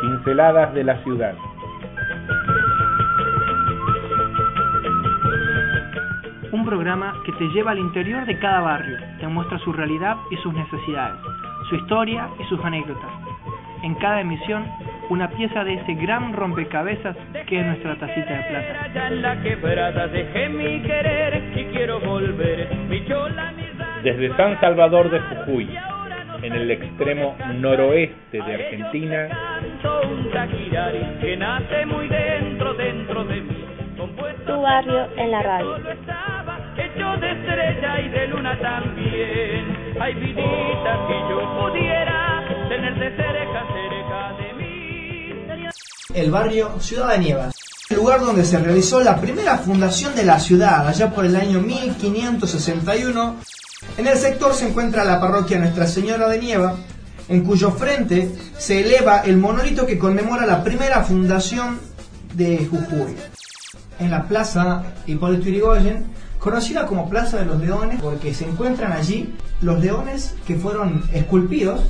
Pinceladas de la ciudad. Un programa que te lleva al interior de cada barrio, te muestra su realidad y sus necesidades, su historia y sus anécdotas. En cada emisión, una pieza de ese gran rompecabezas que es nuestra tacita de plata. Allá en la quebrada dejé mi querer y quiero volver. Mi chola, mi radio, Desde San Salvador de Jujuy, en el extremo noroeste de Argentina, Tu barrio en la radio. hecho de estrella y de luna también. Ay, vidita, que yo pudiera el barrio Ciudad de Nievas, el lugar donde se realizó la primera fundación de la ciudad, allá por el año 1561. En el sector se encuentra la parroquia Nuestra Señora de Nieva, en cuyo frente se eleva el monolito que conmemora la primera fundación de Jujuy. En la plaza Hipólito Yrigoyen, conocida como Plaza de los Leones, porque se encuentran allí los leones que fueron esculpidos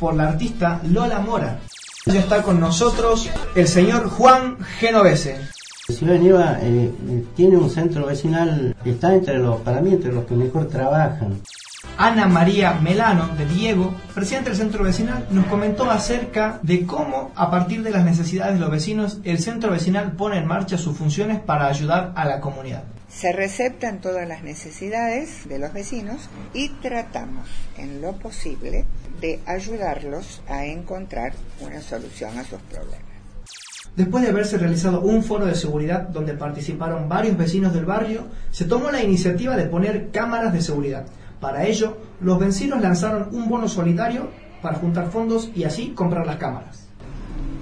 por la artista Lola Mora. Ya está con nosotros el señor Juan Genovese. Ciudad de Nieva eh, eh, tiene un centro vecinal, está entre los, para mí, entre los que mejor trabajan. Ana María Melano de Diego, presidente del centro vecinal, nos comentó acerca de cómo, a partir de las necesidades de los vecinos, el centro vecinal pone en marcha sus funciones para ayudar a la comunidad. Se receptan todas las necesidades de los vecinos y tratamos, en lo posible, de ayudarlos a encontrar una solución a sus problemas. Después de haberse realizado un foro de seguridad donde participaron varios vecinos del barrio, se tomó la iniciativa de poner cámaras de seguridad. Para ello, los vecinos lanzaron un bono solidario para juntar fondos y así comprar las cámaras.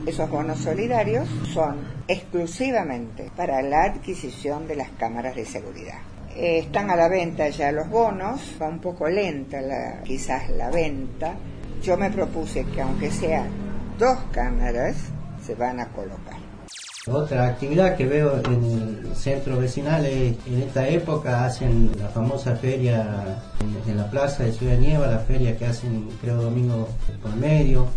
Esos bonos solidarios son exclusivamente para la adquisición de las cámaras de seguridad. Eh, están a la venta ya los bonos, va un poco lenta quizás la venta. Yo me propuse que aunque sean dos cámaras, se van a colocar. Otra actividad que veo en el centro vecinal es en esta época hacen la famosa feria en, en la plaza de Ciudad Nieva, la feria que hacen creo domingo por medio.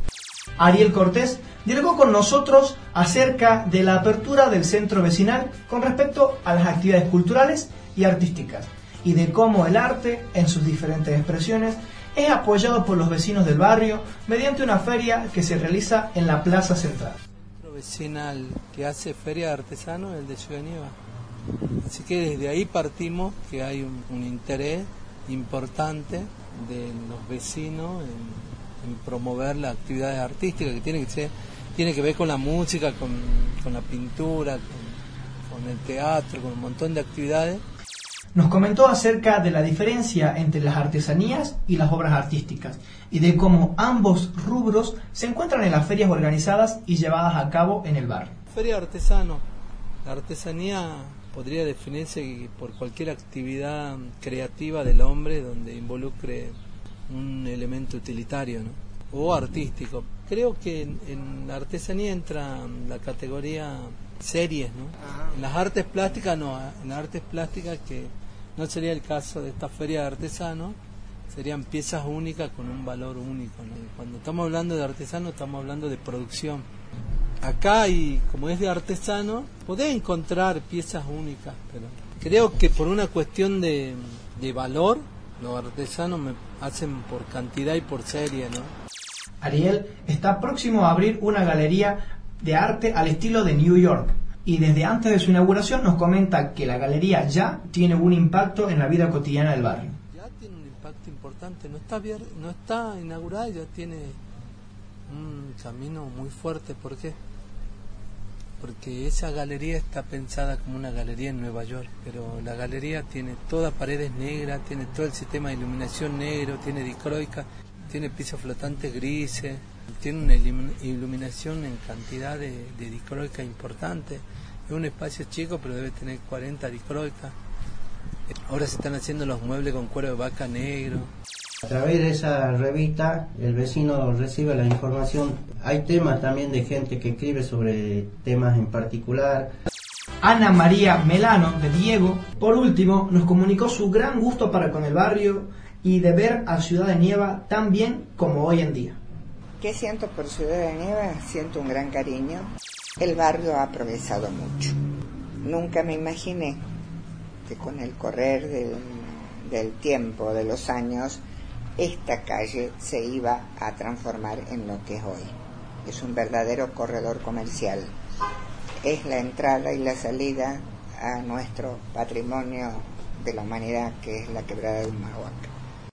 Ariel Cortés dialogó con nosotros acerca de la apertura del centro vecinal con respecto a las actividades culturales y artísticas y de cómo el arte, en sus diferentes expresiones, es apoyado por los vecinos del barrio mediante una feria que se realiza en la plaza central. centro vecinal que hace feria de artesanos el de Ciudad. Así que desde ahí partimos que hay un, un interés importante de los vecinos en promover las actividades artísticas que tiene que ser tiene que ver con la música, con, con la pintura, con, con el teatro, con un montón de actividades. Nos comentó acerca de la diferencia entre las artesanías y las obras artísticas y de cómo ambos rubros se encuentran en las ferias organizadas y llevadas a cabo en el barrio. Feria de artesanos. La artesanía podría definirse por cualquier actividad creativa del hombre donde involucre un elemento utilitario ¿no? o artístico. Creo que en, en la artesanía entra la categoría series, ¿no? En las artes plásticas no, en las artes plásticas que no sería el caso de esta feria de artesanos, serían piezas únicas con un valor único. ¿no? Cuando estamos hablando de artesano estamos hablando de producción. Acá y como es de artesano, podés encontrar piezas únicas, pero creo que por una cuestión de, de valor, los artesanos me hacen por cantidad y por serie, ¿no? Ariel está próximo a abrir una galería de arte al estilo de New York y desde antes de su inauguración nos comenta que la galería ya tiene un impacto en la vida cotidiana del barrio. Ya tiene un impacto importante, no está, no está inaugurada, ya tiene un camino muy fuerte, ¿por qué? Porque esa galería está pensada como una galería en Nueva York, pero la galería tiene todas paredes negras, tiene todo el sistema de iluminación negro, tiene dicroica, tiene pisos flotantes grises, tiene una iluminación en cantidad de, de dicroica importante. Es un espacio chico, pero debe tener 40 dicroicas. Ahora se están haciendo los muebles con cuero de vaca negro. A través de esa revista el vecino recibe la información. Hay temas también de gente que escribe sobre temas en particular. Ana María Melano de Diego. Por último, nos comunicó su gran gusto para con el barrio y de ver a Ciudad de Nieva tan bien como hoy en día. ¿Qué siento por Ciudad de Nieva? Siento un gran cariño. El barrio ha progresado mucho. Nunca me imaginé que con el correr del, del tiempo, de los años, esta calle se iba a transformar en lo que es hoy. Es un verdadero corredor comercial. Es la entrada y la salida a nuestro patrimonio de la humanidad que es la quebrada de Humahuaca.